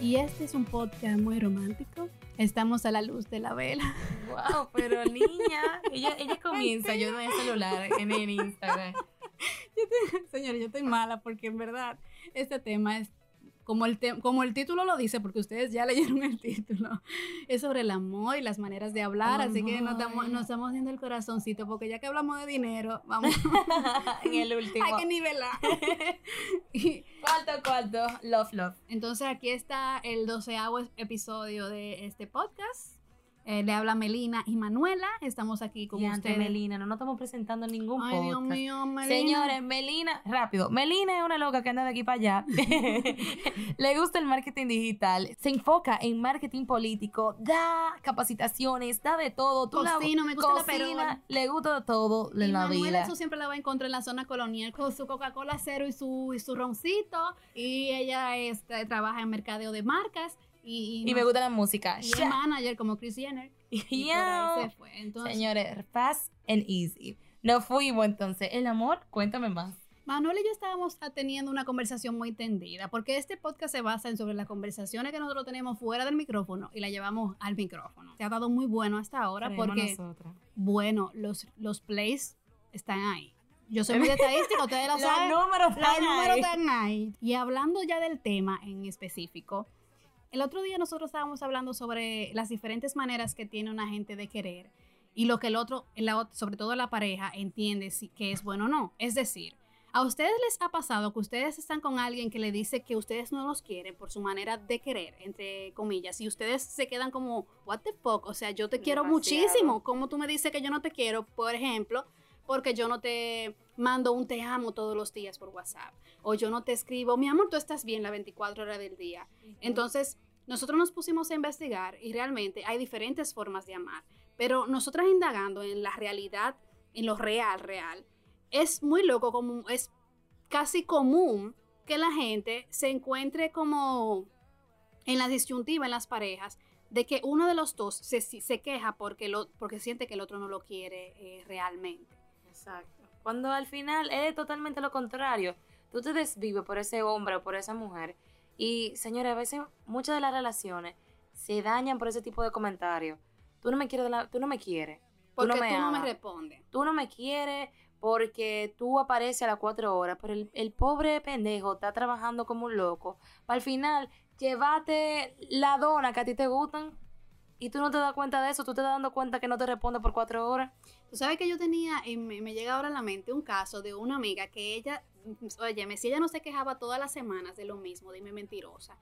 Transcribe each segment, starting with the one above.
Y este es un podcast muy romántico. Estamos a la luz de la vela. Wow, pero niña, ella, ella comienza, yo no a celular en el Instagram. Señora, yo estoy mala porque en verdad este tema es como el, como el título lo dice, porque ustedes ya leyeron el título, es sobre el amor y las maneras de hablar, así que nos, damos, nos estamos haciendo el corazoncito, porque ya que hablamos de dinero, vamos en el último. Hay que nivelar. cuarto, cuarto, love, love. Entonces aquí está el doceavo episodio de este podcast. Eh, le habla Melina y Manuela. Estamos aquí con ustedes. Melina, no nos estamos presentando ningún Ay, Dios mío, Melina. Señores, Melina, rápido. Melina es una loca que anda de aquí para allá. le gusta el marketing digital. Se enfoca en marketing político. Da capacitaciones, da de todo. Tú Cocino, me gusta cocina, la Le gusta todo en la Manuela, vida. Eso siempre la va a encontrar en la zona colonial con su Coca-Cola cero y su, y su roncito. Y ella este, trabaja en mercadeo de marcas. Y, me gusta la música. Y es manager como Chris Jenner. Y por ahí se fue. Entonces, Señores, fast and easy. No fuimos entonces. El amor, cuéntame más. Manuel y yo estábamos teniendo una conversación muy tendida, porque este podcast se basa en sobre las conversaciones que nosotros tenemos fuera del micrófono y la llevamos al micrófono. Se ha dado muy bueno hasta ahora porque, bueno, los, los plays están ahí. Yo soy muy estadística, ustedes lo saben. Los números están ahí. Y hablando ya del tema en específico, el otro día nosotros estábamos hablando sobre las diferentes maneras que tiene una gente de querer y lo que el otro, sobre todo la pareja, entiende si, que es bueno o no. Es decir, ¿a ustedes les ha pasado que ustedes están con alguien que le dice que ustedes no los quieren por su manera de querer, entre comillas, y ustedes se quedan como, what the fuck? O sea, yo te quiero muchísimo. ¿Cómo tú me dices que yo no te quiero? Por ejemplo, porque yo no te mando un te amo todos los días por WhatsApp. O yo no te escribo, mi amor, tú estás bien la 24 horas del día. Entonces, nosotros nos pusimos a investigar y realmente hay diferentes formas de amar. Pero nosotras indagando en la realidad, en lo real, real, es muy loco, como es casi común que la gente se encuentre como en la disyuntiva en las parejas de que uno de los dos se, se queja porque, lo, porque siente que el otro no lo quiere eh, realmente. Exacto. Cuando al final es totalmente lo contrario. Tú te desvives por ese hombre o por esa mujer. Y señores, a veces muchas de las relaciones se dañan por ese tipo de comentarios. Tú no me quieres, tú no me quieres. Porque tú no me, tú no me respondes. Tú no me quieres porque tú apareces a las cuatro horas, pero el, el pobre pendejo está trabajando como un loco. Al final, llévate la dona que a ti te gustan y tú no te das cuenta de eso, tú te das dando cuenta que no te responde por cuatro horas. Tú sabes que yo tenía, y me, me llega ahora a la mente un caso de una amiga que ella, oye, si ella no se quejaba todas las semanas de lo mismo, dime mentirosa.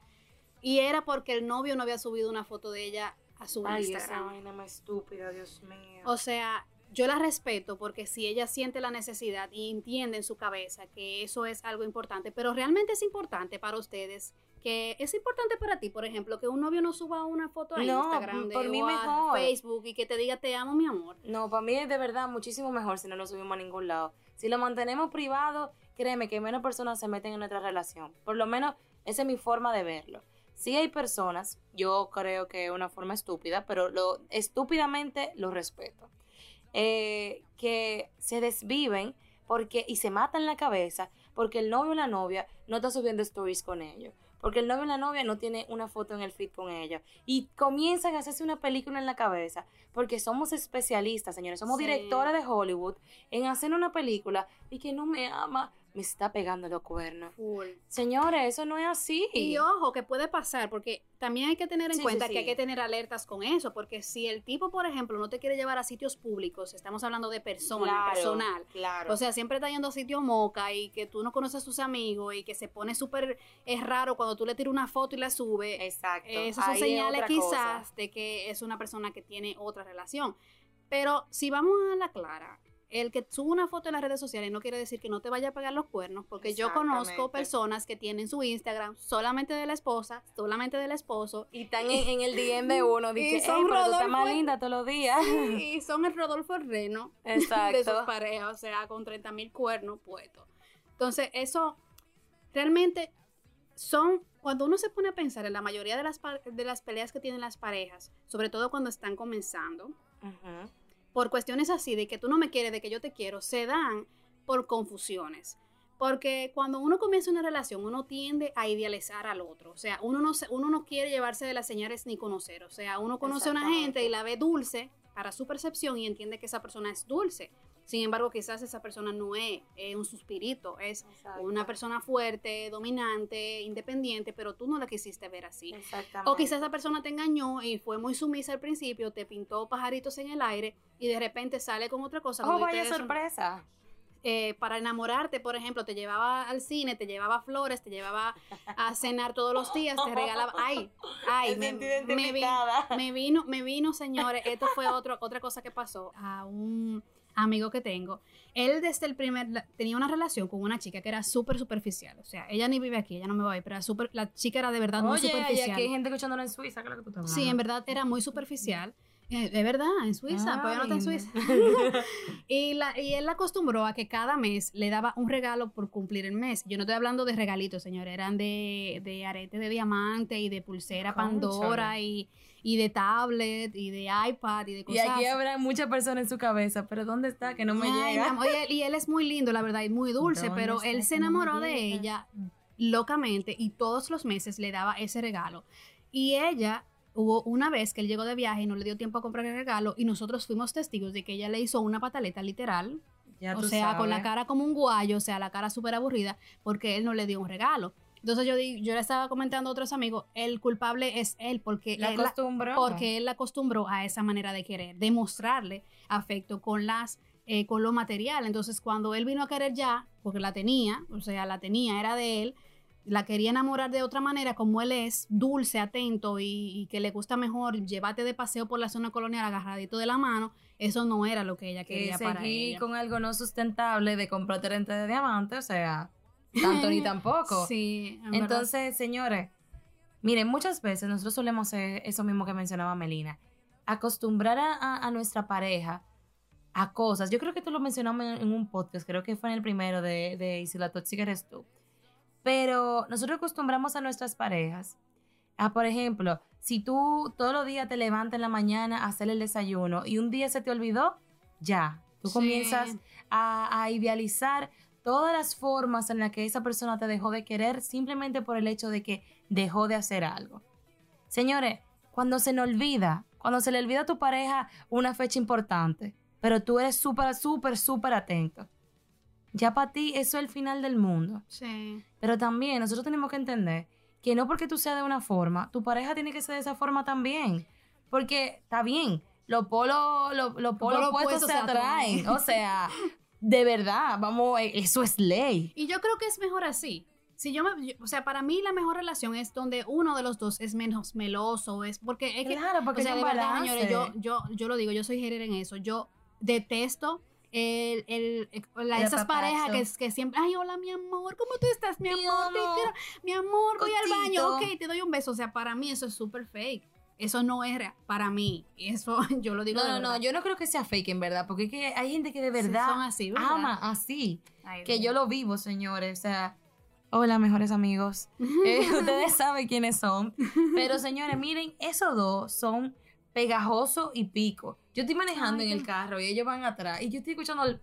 Y era porque el novio no había subido una foto de ella a su Ay, Instagram. esa vaina más estúpida, Dios mío. O sea, yo la respeto porque si ella siente la necesidad y entiende en su cabeza que eso es algo importante, pero realmente es importante para ustedes que es importante para ti, por ejemplo, que un novio no suba una foto a No, Instagram por de, mí o a mejor. Facebook y que te diga te amo mi amor. No, para mí es de verdad muchísimo mejor si no lo subimos a ningún lado. Si lo mantenemos privado, créeme que menos personas se meten en nuestra relación. Por lo menos esa es mi forma de verlo. Sí hay personas, yo creo que es una forma estúpida, pero lo estúpidamente lo respeto. eh, que se desviven porque y se matan la cabeza porque el novio o la novia no está subiendo stories con ellos. Porque el novio o la novia no tiene una foto en el feed con ella. Y comienzan a hacerse una película en la cabeza. Porque somos especialistas, señores. Somos Sí. directores de Hollywood en hacer una película y que no me ama, me está pegando los cuernos. Señores, eso no es así. Y ojo, que puede pasar, porque también hay que tener en Sí, cuenta sí, que sí. hay que tener alertas con eso, porque si el tipo, por ejemplo, no te quiere llevar a sitios públicos, estamos hablando de persona, Claro, personal. Claro. O sea, siempre está yendo a sitios moca y que tú no conoces a sus amigos y que se pone súper es raro cuando tú le tiras una foto y la subes. Exacto. Eh, Esas son Ahí señales quizás cosa. de que es una persona que tiene otra relación. Pero si vamos a la clara, el que sube una foto en las redes sociales no quiere decir que no te vaya a pegar los cuernos, porque yo conozco personas que tienen su Instagram solamente de la esposa, solamente del esposo, Y están en, en el DM de uno. Y Dice, son "Ey, pero tú estás Rodolfo- más linda todos los días. y son el Rodolfo Reno Exacto. de sus parejas, o sea, con 30 mil cuernos puestos. Entonces, eso realmente son, cuando uno se pone a pensar en la mayoría de las, de las peleas que tienen las parejas, sobre todo cuando están comenzando. Por cuestiones así de que tú no me quieres, de que yo te quiero, se dan por confusiones. Porque cuando uno comienza una relación, uno tiende a idealizar al otro. O sea, uno no, uno no quiere llevarse de las señales ni conocer. O sea, uno conoce a una gente y la ve dulce para su percepción y entiende que esa persona es dulce. Sin embargo, quizás esa persona no es, es un suspirito, es una persona fuerte, dominante, independiente, pero tú no la quisiste ver así. Exactamente. O quizás esa persona te engañó y fue muy sumisa al principio, te pintó pajaritos en el aire y de repente sale con otra cosa. Oh, vaya sorpresa. eh, para enamorarte, por ejemplo, te llevaba al cine, te llevaba flores, te llevaba a cenar todos los días, te regalaba, ay, ay, Me me, sentí me vi- identificada. me vino, me vino, señores, esto fue otro, otra cosa que pasó a un amigo que tengo. Él desde el primer, la- tenía una relación con una chica que era súper superficial, o sea, ella ni vive aquí, ella no me va a ir, pero era súper- la chica era de verdad muy Oye, y superficial. aquí hay gente escuchándolo en Suiza, ¿qué es lo que tú estás Sí, en verdad era muy superficial. Eh, de verdad, en Suiza, Ay. pero no está en Suiza. y, la, y él la acostumbró a que cada mes le daba un regalo por cumplir el mes. Yo no estoy hablando de regalitos, señores, eran de, de arete de diamante y de pulsera Pandora y, y de tablet y de iPad y de Y cosas. aquí habrá muchas personas en su cabeza, pero ¿dónde está? Que no me Ay, llega. y, él, y él es muy lindo, la verdad, y muy dulce, ¿Dónde pero él se enamoró de ella locamente y todos los meses le daba ese regalo. Y ella, hubo una vez que él llegó de viaje y no le dio tiempo a comprar el regalo y nosotros fuimos testigos de que ella le hizo una pataleta literal, Ya o sea, con la cara como un guayo, o sea, la cara súper aburrida, porque él no le dio un regalo. Entonces yo, yo le estaba comentando a otros amigos, el culpable es él, porque La él acostumbró. porque él la acostumbró a esa manera de querer, de mostrarle afecto con las eh, con lo material. Entonces, cuando él vino a querer ya, porque la tenía, o sea, la tenía, era de él, la quería enamorar de otra manera, como él es dulce, atento y, y que le gusta mejor llevarte de paseo por la zona colonial agarradito de la mano, eso no era lo que ella que quería para seguí ella. con algo no sustentable de comprar 30 de diamante, o sea, tanto ni tampoco. Sí, en verdad. Entonces, señores, miren, muchas veces nosotros solemos hacer eso mismo que mencionaba Melina, acostumbrar a, a- a nuestra pareja a cosas. Yo creo que esto lo mencionamos en, en un podcast, creo que fue en el primero de, de Y si la tóxica eres tú. Pero nosotros acostumbramos a nuestras parejas a, por ejemplo, si tú todos los días te levantas en la mañana a hacer el desayuno y un día se te olvidó, ya, tú Sí. comienzas a, a idealizar todas las formas en las que esa persona te dejó de querer simplemente por el hecho de que dejó de hacer algo. Señores, cuando se nos olvida, cuando se le olvida a tu pareja una fecha importante, pero tú eres súper, súper, súper atento, ya para ti eso es el final del mundo. Sí. Pero también nosotros tenemos que entender que no porque tú seas de una forma, tu pareja tiene que ser de esa forma también. Porque está bien, los polos los, los polos polos opuestos se atraen. O sea, de verdad, vamos, eh, eso es ley. Y yo creo que es mejor así. Si yo me, yo- o sea, para mí la mejor relación es donde uno de los dos es menos meloso, es porque es que Claro, porque o sea, de verdad, señores, yo, yo, yo lo digo, yo soy hater en eso. Yo detesto el, el, el- la- esas parejas que, que siempre, ay, hola, mi amor, ¿cómo tú estás, mi Mi amor? Te quiero. Mi amor, voy al baño, ok, te doy un beso. O sea, para mí eso es súper fake. Eso no es real. Para mí, eso yo lo digo No, de no, no, yo no creo que sea fake en verdad, porque es que hay gente que de Sí, verdad son así, ¿verdad? ama así, Ay, que Dios. yo lo vivo, señores, o sea, hola, mejores amigos. Eh, ustedes saben quiénes son. Pero señores, miren, esos dos son pegajoso y pico. Yo estoy manejando Ay, en el carro y ellos van atrás y yo estoy escuchando el...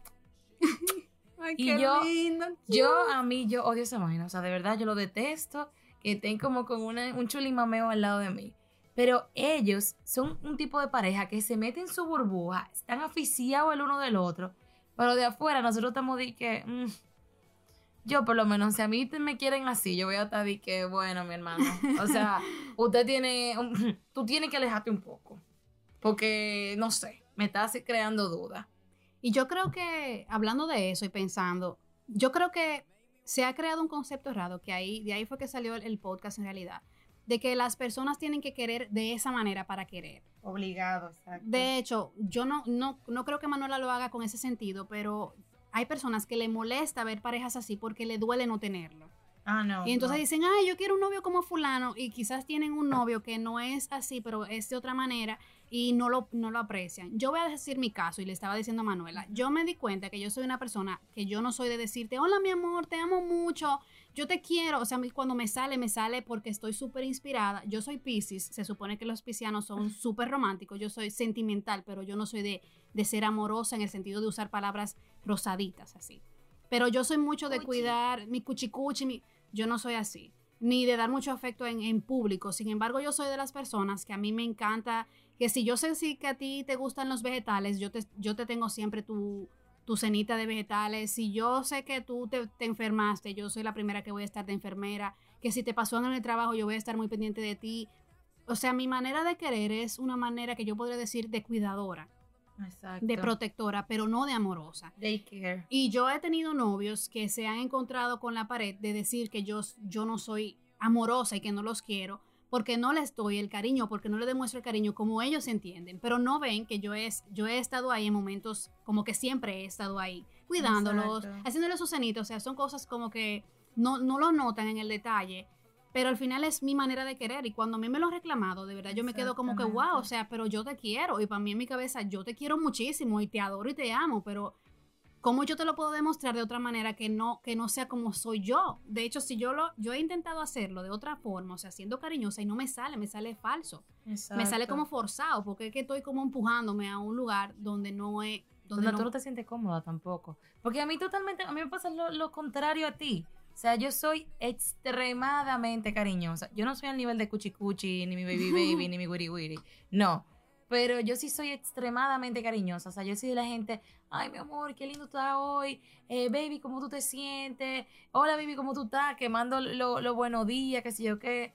Ay, y qué yo- lindo. Yo a mí, yo odio esa vaina, o sea, de verdad yo lo detesto, que estén como con una, un chulimameo al lado de mí. Pero ellos son un tipo de pareja que se meten en su burbuja, están aficiados el uno del otro, pero de afuera nosotros estamos de que... mm, yo por lo menos, si a mí me quieren así, yo voy a estar de que, bueno, mi hermano, o sea, usted tiene, un- tú tienes que alejarte un poco, porque, no sé, me estás creando dudas. Y yo creo que, hablando de eso y pensando, yo creo que se ha creado un concepto errado, que ahí, de ahí fue que salió el, el podcast en realidad, de que las personas tienen que querer de esa manera para querer. Obligado, exacto. De hecho, yo no, no, no creo que Manuela lo haga con ese sentido, pero hay personas que le molesta ver parejas así porque le duele no tenerlo. Ah, no. Y entonces no. dicen, ay, yo quiero un novio como fulano, y quizás tienen un novio que no es así, pero es de otra manera, y no lo, no lo aprecian. Yo voy a decir mi caso, y le estaba diciendo a Manuela, yo me di cuenta que yo soy una persona que yo no soy de decirte, hola mi amor, te amo mucho, yo te quiero, o sea, cuando me sale, me sale porque estoy súper inspirada. Yo soy Pisces, se supone que los piscianos son súper románticos, yo soy sentimental, pero yo no soy de, de ser amorosa en el sentido de usar palabras rosaditas así. Pero yo soy mucho de cuidar mi cuchicuchi, mi, yo no soy así, ni de dar mucho afecto en, en, público. Sin embargo, yo soy de las personas que a mí me encanta, que si yo sé si que a ti te gustan los vegetales, yo te, yo te tengo siempre tu, tu cenita de vegetales. Si yo sé que tú te, te, enfermaste, yo soy la primera que voy a estar de enfermera. Que si te pasó en el trabajo, yo voy a estar muy pendiente de ti. O sea, mi manera de querer es una manera que yo podría decir de cuidadora. Exacto. de protectora, pero no de amorosa. Daycare. Y yo he tenido novios que se han encontrado con la pared de decir que yo, yo no soy amorosa y que no los quiero porque no les doy el cariño, porque no les demuestro el cariño como ellos entienden, pero no ven que yo, es, yo he estado ahí en momentos como que siempre he estado ahí, cuidándolos, Exacto. haciéndoles sus cenitos, o sea, son cosas como que no, no lo notan en el detalle, pero al final es mi manera de querer y cuando a mí me lo han reclamado, de verdad yo me quedo como que, wow, o sea, pero yo te quiero y para mí en mi cabeza yo te quiero muchísimo y te adoro y te amo, pero ¿cómo yo te lo puedo demostrar de otra manera que no, que no sea como soy yo? De hecho, si yo lo, yo he intentado hacerlo de otra forma, o sea, siendo cariñosa y no me sale, me sale falso, me sale como forzado, porque es que estoy como empujándome a un lugar donde no es, donde donde no, tú no te sientes cómoda tampoco. Porque a mí totalmente, a mí me pasa lo, lo contrario a ti. O sea, yo soy extremadamente cariñosa. Yo no soy al nivel de Cuchi Cuchi, ni mi baby baby, ni mi wiri wiri. No. Pero yo sí soy extremadamente cariñosa. O sea, yo soy de la gente, ay, mi amor, qué lindo estás hoy. Eh, baby, ¿cómo tú te sientes? Hola, baby, ¿cómo tú estás? Quemando lo, lo buenos días, qué sé yo qué.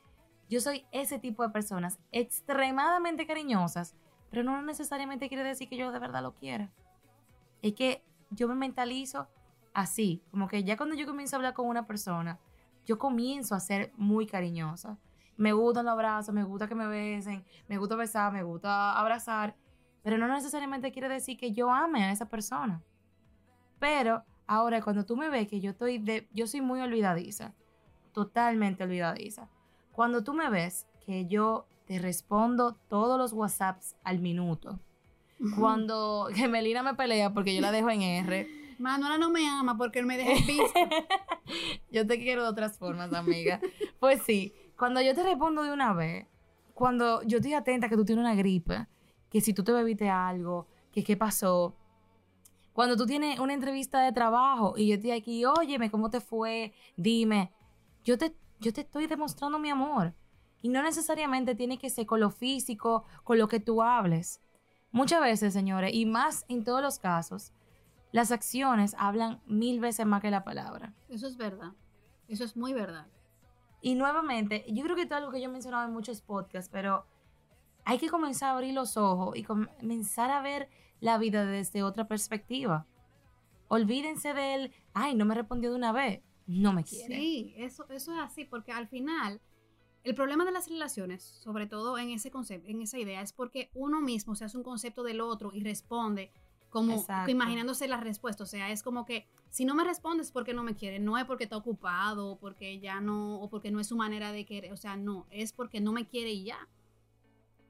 Yo soy ese tipo de personas extremadamente cariñosas, pero no necesariamente quiere decir que yo de verdad lo quiera. Es que yo me mentalizo así, como que ya cuando yo comienzo a hablar con una persona, yo comienzo a ser muy cariñosa. Me gustan los abrazos, me gusta que me besen, me gusta besar, me gusta abrazar, pero no necesariamente quiere decir que yo ame a esa persona. Pero ahora cuando tú me ves que yo estoy de, yo soy muy olvidadiza, totalmente olvidadiza. Cuando tú me ves que yo te respondo todos los WhatsApps al minuto, cuando que Melina me pelea porque yo la dejo en R, Manuela no me ama porque me deja en visto. yo te quiero de otras formas, amiga. Pues sí, cuando yo te respondo de una vez, cuando yo estoy atenta que tú tienes una gripe, que si tú te bebiste algo, que qué pasó, cuando tú tienes una entrevista de trabajo y yo estoy aquí, óyeme, ¿cómo te fue? Dime, yo te, yo te estoy demostrando mi amor. Y no necesariamente tiene que ser con lo físico, con lo que tú hables. Muchas veces, señores, y más en todos los casos, las acciones hablan mil veces más que la palabra. Eso es verdad. Eso es muy verdad. Y nuevamente, yo creo que esto es algo que yo he mencionado en muchos podcasts, pero hay que comenzar a abrir los ojos y comenzar a ver la vida desde otra perspectiva. Olvídense del, ay, no me respondió de una vez, no me quiere. Sí, eso, eso es así, porque al final el problema de las relaciones, sobre todo en ese concepto, en esa idea, es porque uno mismo se hace un concepto del otro y responde como imaginándose la respuesta. O sea, es como que si no me respondes es porque no me quiere, no es porque está ocupado, o porque ya no, o porque no es su manera de querer. O sea, no, es porque no me quiere y ya.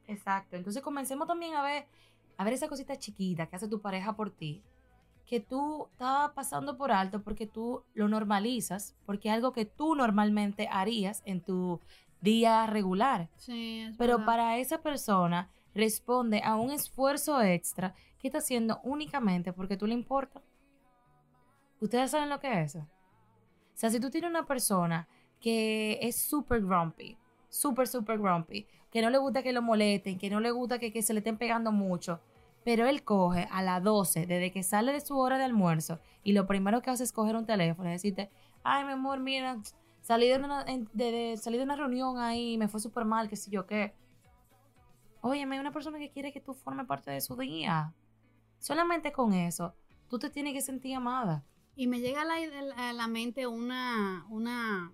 Exacto. Entonces comencemos también a ver, a ver esa cosita chiquita que hace tu pareja por ti, que tú estás pasando por alto porque tú lo normalizas, porque es algo que tú normalmente harías en tu día regular. Sí, es Pero verdad. para esa persona responde a un esfuerzo extra que está haciendo únicamente porque tú le importas. ¿Ustedes saben lo que es eso? O sea, si tú tienes una persona que es súper grumpy, súper, súper grumpy, que no le gusta que lo molesten, que no le gusta que, se le estén pegando mucho, pero él coge a las 12, desde que sale de su hora de almuerzo, y lo primero que hace es coger un teléfono y decirte, ay, mi amor, mira, salí de una, de, de- salí de una reunión ahí, me fue súper mal, qué sé yo qué. Óyeme, hay una persona que quiere que tú formes parte de su día. Solamente con eso, tú te tienes que sentir amada. Y me llega a la, a la mente una, una,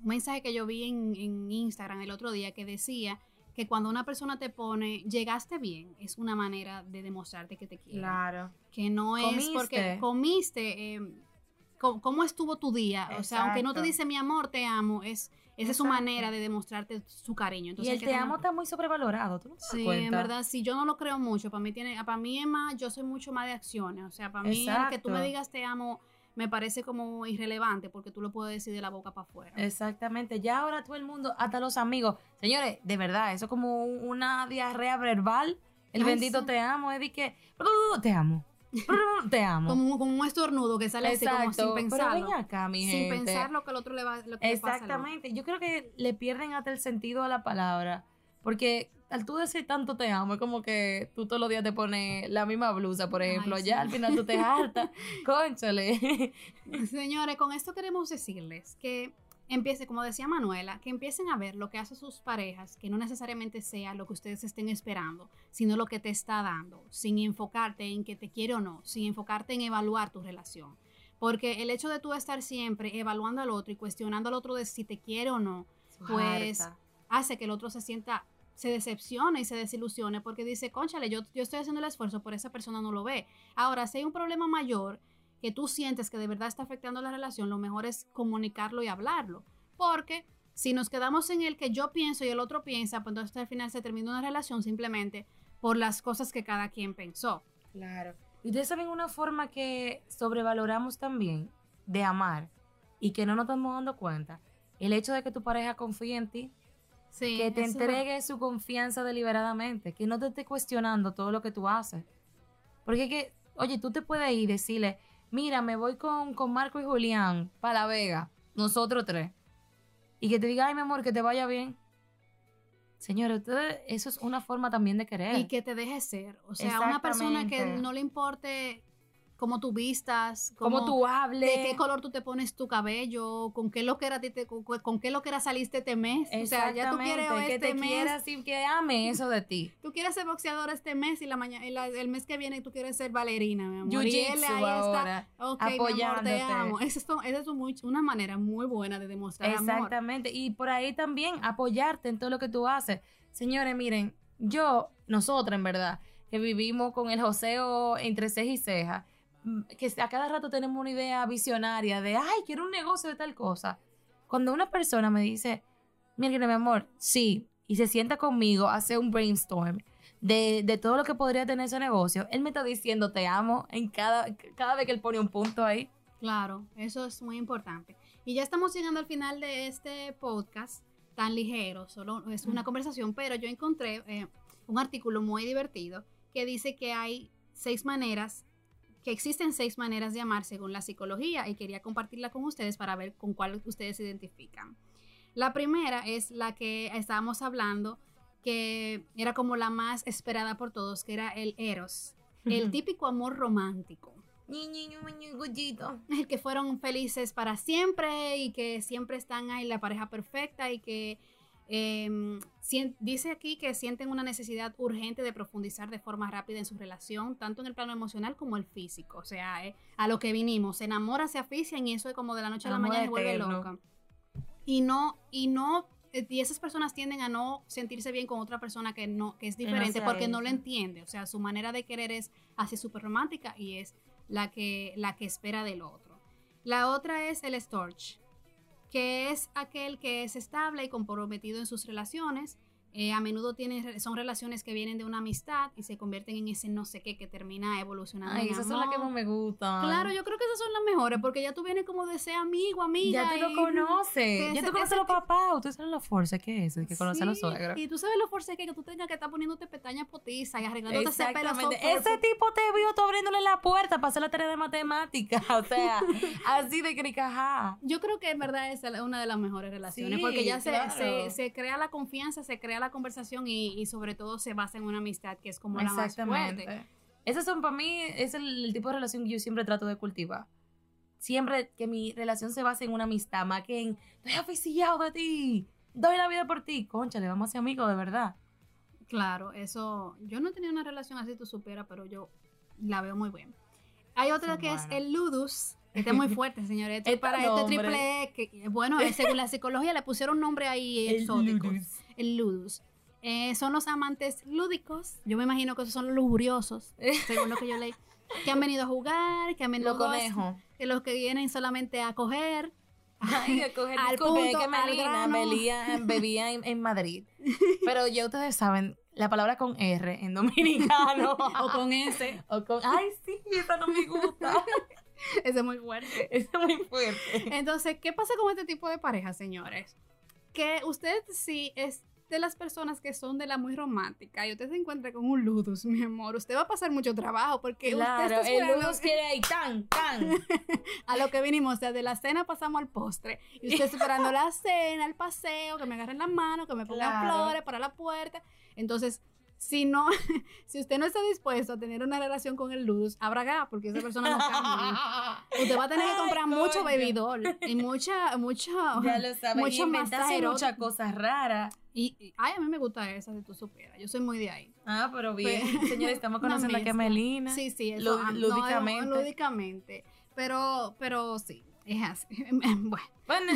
un mensaje que yo vi en, en Instagram el otro día que decía que cuando una persona te pone llegaste bien, es una manera de demostrarte que te quiere. Claro. Que no es porque comiste, eh, ¿cómo estuvo tu día? O sea, aunque no te dice mi amor, te amo, es, esa es su manera de demostrarte su cariño. Y Entonces, el hay que te amo está muy sobrevalorado. ¿tú no te Sí, cuenta? en verdad, sí, yo no lo creo mucho. Para mí tiene, para mí es más, yo soy mucho más de acciones. O sea, para mí el que tú me digas te amo me parece como irrelevante porque tú lo puedes decir de la boca para afuera. Exactamente. Ya ahora todo el mundo, hasta los amigos. Señores, de verdad, eso es como un- una diarrea verbal. El Ay, bendito sí. te amo, es de que "Uh, te amo. Te amo. Como, como un estornudo que sale así como sin Exacto, pero ven acá, mi sin gente. pensar lo que el otro le va lo que le pasa. Exactamente. Yo creo que le pierden hasta el sentido a la palabra. Porque al tú decir tanto te amo, es como que tú todos los días te pones la misma blusa, por ejemplo. Ay, ya sí. al final tú te hartas. Cónchale. Señores, con esto queremos decirles que empiece, como decía Manuela, que empiecen a ver lo que hacen sus parejas, que no necesariamente sea lo que ustedes estén esperando, sino lo que te está dando, sin enfocarte en que te quiere o no, sin enfocarte en evaluar tu relación. Porque el hecho de tú estar siempre evaluando al otro y cuestionando al otro de si te quiere o no, Pues, Harta. hace que el otro se sienta, se decepcione y se desilusione porque dice, conchale, yo, yo estoy haciendo el esfuerzo, pero esa persona no lo ve. Ahora, si hay un problema mayor que tú sientes que de verdad está afectando la relación, lo mejor es comunicarlo y hablarlo. Porque si nos quedamos en el que yo pienso y el otro piensa, pues entonces al final se termina una relación simplemente por las cosas que cada quien pensó. Claro. Y ustedes saben una forma que sobrevaloramos también de amar y que no nos estamos dando cuenta. El hecho de que tu pareja confíe en ti, Sí, que te entregue su confianza deliberadamente, que no te esté cuestionando todo lo que tú haces. Porque es que, oye, tú te puedes ir y decirle, mira, me voy con, con Marco y Julián para La Vega, nosotros tres. Y que te diga, ay, mi amor, que te vaya bien. Señores, ustedes, eso es una forma también de querer. y que te deje ser. O sea, una persona que no le importe cómo tú vistas, Cómo cómo tú hables. de qué color tú te pones tu cabello, con qué lo que era te- con, con qué lo que era saliste este mes. O sea, ya tú quieres que este te mes, quiera así, que ame eso de ti. tú quieres ser boxeador este mes y la mañana el mes que viene tú quieres ser bailarina, mi amor. y él ahí ahora, está, ok, mi amor, te amo. Esa es, es muy- una manera muy buena de demostrar amor. Exactamente. Y por ahí también apoyarte en todo lo que tú haces. Señores, miren, yo, nosotras en verdad, que vivimos con el joseo entre ceja y ceja, que a cada rato tenemos una idea visionaria de, ay, quiero un negocio de tal cosa. Cuando una persona me dice, mira, mi amor, sí, y se sienta conmigo, hace un brainstorm de, de todo lo que podría tener ese negocio, él me está diciendo te amo en cada, cada vez que él pone un punto ahí. Claro, eso es muy importante. Y ya estamos llegando al final de este podcast tan ligero, solo es una Mm. conversación, pero yo encontré eh, un artículo muy divertido que dice que hay seis maneras, que existen seis maneras de amar según la psicología y quería compartirla con ustedes para ver con cuál ustedes se identifican. La primera es la que estábamos hablando, que era como la más esperada por todos, que era el eros, el típico amor romántico el que fueron felices para siempre y que siempre están ahí la pareja perfecta y que eh, dice aquí que sienten una necesidad urgente de profundizar de forma rápida en su relación, tanto en el plano emocional como el físico. O sea, eh, a lo que vinimos, se enamora, se afician y eso es como de la noche a la mañana se vuelve loca. Y no, y no, eh, y esas personas tienden a no sentirse bien con otra persona que no, que es no diferente sea porque no lo entiende. O sea, su manera de querer es así súper romántica y es la que, la que espera del otro. La otra es el storch, que es aquel que es estable y comprometido en sus relaciones. Eh, a menudo tiene, son relaciones que vienen de una amistad y se convierten en ese no sé qué que termina evolucionando. Ay, en esas son las que más me gustan. Claro, yo creo que esas son las mejores porque ya tú vienes como de ser amigo, amiga. Ya tú lo conoces. Ya ese- tú conoces a los papás. Ustedes saben la fuerza que es, que conoce a los suegros. Y tú sabes lo fuerte que que tú tengas que estar poniéndote pestañas potizas y arreglándote ese pelo. Ese tipo te vio tú abriéndole la puerta para hacer la tarea de matemáticas. O sea, así de cricajá. Yo creo que en verdad es una de las mejores relaciones, Sí, porque ya se, se, se crea la confianza, se crea la conversación y, y sobre todo se basa en una amistad que es como la más fuerte. Esas son para mí, es el, el tipo de relación que yo siempre trato de cultivar. Siempre que mi relación se base en una amistad, más que en estoy aficiado de ti, doy la vida por ti. Conchale, vamos a ser amigos de verdad. Claro, eso, yo no tenido una relación así, tú supieras, pero yo la veo muy bien. Hay otra Son que es buenas. el ludus. Este es muy fuerte, señores. Este es para este triple E, que, bueno, eh, según la psicología le pusieron nombre ahí exótico. El ludus. Eh, son los amantes lúdicos. Yo me imagino que esos son los lujuriosos, según lo que yo leí. Que han venido a jugar, que a menudo Los conejos. que los que vienen solamente a coger. Ay, a coger Al punto, que Melina bebía, bebía en, en Madrid. Pero ya ustedes saben, la palabra con R en dominicano. o con ese. O con, ay, sí, esa no me gusta. Ese es muy fuerte. Esa es muy fuerte. Entonces, ¿qué pasa con este tipo de parejas, señores? Que usted si es de las personas que son de la muy romántica y usted se encuentra con un ludus, mi amor, usted va a pasar mucho trabajo porque Claro, usted está el Ludus quiere ahí, tan, tan. a lo que vinimos, o sea, de la cena pasamos al postre y usted esperando la cena, el paseo, que me agarren la mano, que me pongan Claro. flores para la puerta. Entonces, si no, si usted no está dispuesto a tener una relación con el ludus, habrá gas porque esa persona no cambia. Usted va a tener que Ay, comprar mucho coño. bebidol y mucha, mucha, Ya lo sabes, y mucho muchas erótico. cosas raras. Y, y- ay, a mí me gusta esa, si tú supieras. Yo soy muy de ahí. Ah, pero bien, Pues, señores, estamos conociendo a mezcla. Melina. Sí, sí, eso. Lú- ah, no, lúdicamente. lúdicamente. Pero, pero sí, es así. bueno, Bueno,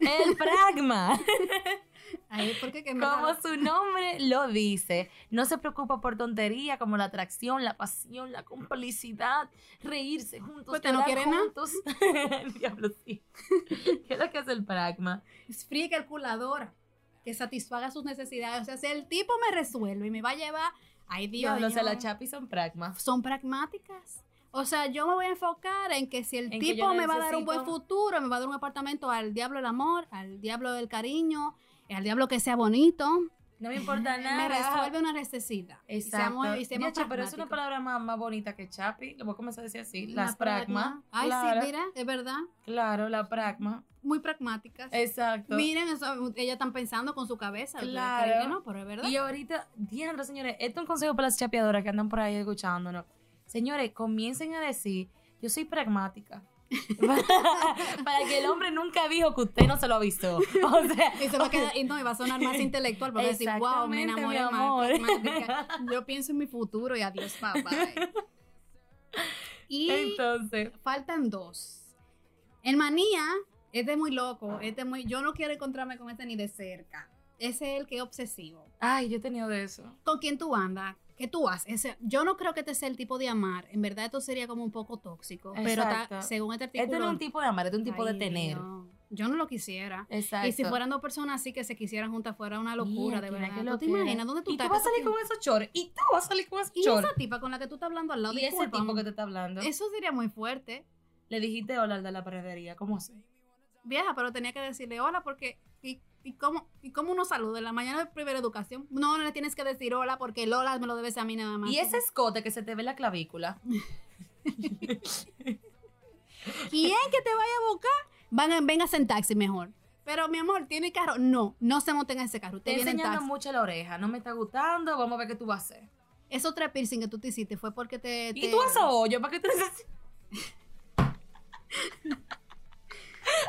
el pragma. Porque que Como su nombre lo dice, no se preocupa por tontería como la atracción, la pasión, la complicidad, reírse juntos, Pues, ¿te no quiere nada? juntos. Diablo, sí. ¿Qué es lo que hace el pragma? es fría y calculadora, que satisfaga sus necesidades. O sea, si el tipo me resuelve y me va a llevar, ay Dios, Diablo, o sea, la chapi son pragma. son pragmáticas. O sea, yo me voy a enfocar en que si el En tipo me va a dar un buen futuro, me va a dar un apartamento al diablo del amor, al diablo del cariño, al diablo que sea bonito, No me importa nada. me resuelve una necesidad. Y Exacto. seamos- y seamos Diache, pero es una palabra más, más bonita que chapi. Lo voy a comenzar a decir así. Las pragma. Ay, claro, sí, mira, es verdad. Claro, la pragma. Muy pragmáticas. Exacto. Miren, eso, ellas están pensando con su cabeza. Claro. que no, pero es verdad. Y ahorita, diandra, señores, esto es un consejo para las chapeadoras que andan por ahí escuchándonos. Señores, comiencen a decir, yo soy pragmática. para que el hombre nunca dijo que usted no se lo avisó. O sea, Y se va a quedar, y no, y va a sonar más intelectual porque decir, wow, me enamoré más. Yo pienso en mi futuro y adiós, papá. Y entonces, faltan dos. El manía, este es muy loco, este es muy, yo no quiero encontrarme con este ni de cerca. Ese es el que es obsesivo. ay, yo he tenido de eso. ¿Con quién tú andas? ¿Qué tú haces? Yo no creo que este sea el tipo de amar. En verdad, esto sería como un poco tóxico. Pero ta- según este artículo. Este no es un tipo de amar, este es un tipo de tener. Yo no lo quisiera. Exacto. Y si fueran dos personas así que se quisieran juntas, fuera una locura, de verdad. qué ¿Tú te imaginas dónde tú y estás? tú vas a ¿Qué salir con esos chores. Y tú vas a salir con esos Y chores. esa tipa con la que tú estás hablando al lado, Y ese tipo que te está hablando. Eso sería muy fuerte. Le dijiste hola al de la panadería. ¿Cómo así? Vieja, pero tenía que decirle hola porque... ¿Y, y cómo, ¿Y cómo uno saluda? En la mañana de primera educación. No, no le tienes que decir hola porque el hola me lo debes a mí nada más. Y ese escote que se te ve en la clavícula. ¿Quién que te vaya a buscar? Van a- véngase en taxi mejor. Pero mi amor, ¿tiene carro? No, no se monten en ese carro. Te viene en enseñando taxi. mucho la oreja. No me está gustando. Vamos a ver qué tú vas a hacer. Esos tres piercing que tú te hiciste fue porque te... Y tú haces hoyo. ¿Para qué tú dices?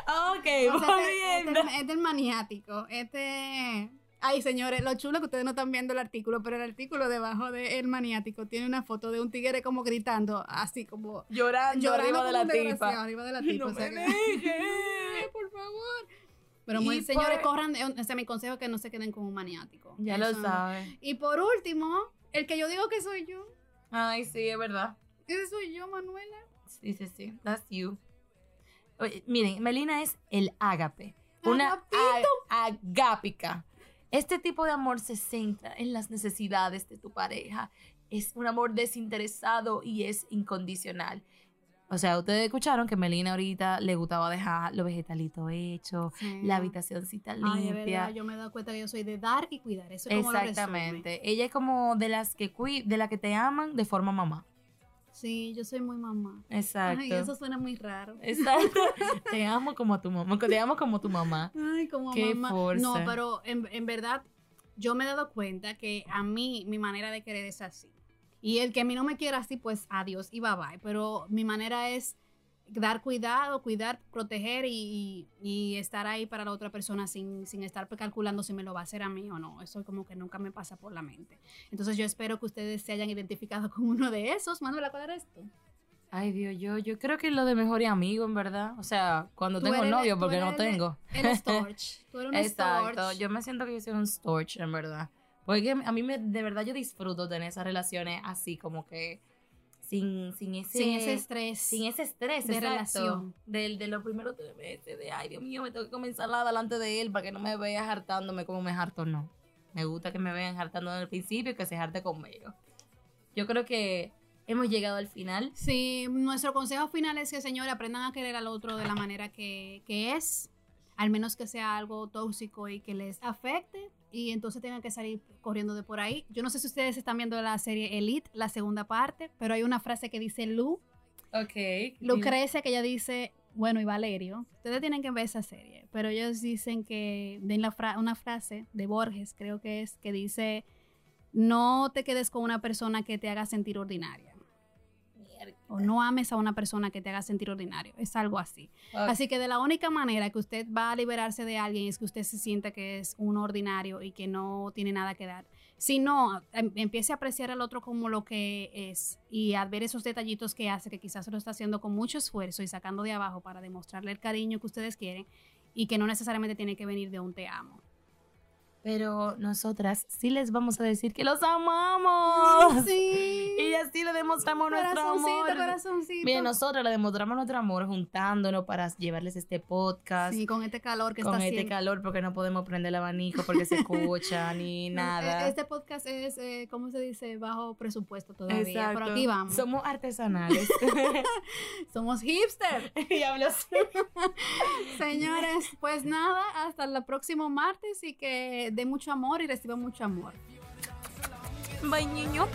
ok, O sea, este, este- este es maniático. Este. Ay, señores, lo chulo que ustedes no están viendo el artículo, pero el artículo debajo de El maniático tiene una foto de un tigre como gritando, así como Llorando, llorando arriba de la tipa. arriba de la tipa. No o sea me que- por favor. Pero muy, señores, por- corran, eh, o sea, mi consejo es que no se queden con un maniático. Ya lo sabes. Y por último, el que yo digo que soy yo, Ay, sí, es verdad. ese soy yo, Manuela. Sí, sí, sí. That's you. Miren, Melina es el ágape. Una Agapito. a- agápica. Este tipo de amor se centra en las necesidades de tu pareja. Es un amor desinteresado y es incondicional. O sea, ustedes escucharon que Melina ahorita le gustaba dejar los vegetalitos hechos, Sí. la habitacioncita Ay, de verdad, limpia. yo me he dado cuenta que yo soy de dar y cuidar. Eso es como lo. Exactamente. Ella es como de las que cui- de las que te aman de forma mamá. Sí, yo soy muy mamá. Exacto. Ay, eso suena muy raro. Exacto. te amo como tu mamá. Te amo como tu mamá. Ay, como Qué mamá. No, pero en, en verdad, yo me he dado cuenta que a mí mi manera de querer es así. Y el que a mí no me quiera así, pues adiós y bye bye. Pero mi manera es dar cuidado, cuidar, proteger y, y- y estar ahí para la otra persona sin, sin estar calculando si me lo va a hacer a mí o no. Eso como que nunca me pasa por la mente. Entonces yo espero que ustedes se hayan identificado con uno de esos. Manuela, ¿cuál era esto? Ay, Dios, yo, yo creo que lo de mejor y amigo, en verdad. O sea, cuando Tú tengo eres- novio, tú porque no eres el- tengo. El storch. Tú eres un Exacto. storch. Yo me siento que yo soy un storch, en verdad. Porque a mí, me, de verdad, yo disfruto tener esas relaciones así, como que sin, sin ese... sin ese estrés. sin ese estrés de exacto. relación. Del, de los primeros tres meses, de ay, Dios mío, me tengo que comenzar la delante de él para que no me vea hartándome como me harto, no. Me gusta que me vean hartando en el principio y que se harte conmigo. Yo creo que hemos llegado al final. Sí, nuestro consejo final es que, señores, aprendan a querer al otro de la manera que, que es, al menos que sea algo tóxico y que les afecte, y entonces tengan que salir corriendo de por ahí. Yo no sé si ustedes están viendo la serie Elite, la segunda parte, pero hay una frase que dice Lu, Ok. Lucrecia, que ella dice, bueno, y Valerio, ustedes tienen que ver esa serie, pero ellos dicen que, den la fra- una frase de Borges, creo que es, que dice, no te quedes con una persona que te haga sentir ordinaria. O no ames a una persona que te haga sentir ordinario. Es algo así. Así que de la única manera que usted va a liberarse de alguien es que usted se sienta que es un ordinario y que no tiene nada que dar. Si no, em- empiece a apreciar al otro como lo que es y a ver esos detallitos que hace, que quizás lo está haciendo con mucho esfuerzo y sacando de abajo para demostrarle el cariño que ustedes quieren y que no necesariamente tiene que venir de un te amo. Pero nosotras sí les vamos a decir que los amamos. Sí. Y así le demostramos nuestro amor. corazoncito. Bien, nosotros le demostramos nuestro amor juntándonos para llevarles este podcast. Sí, con este calor que con está este haciendo. calor porque no podemos prender el abanico porque se escucha ni nada. eh, Este podcast es, eh, ¿cómo se dice? Bajo presupuesto todavía. Exacto. Pero aquí vamos. Somos artesanales. Somos hipster. y. Señores, pues nada, hasta el próximo martes y que dé mucho amor y reciba mucho amor. Bye, niño.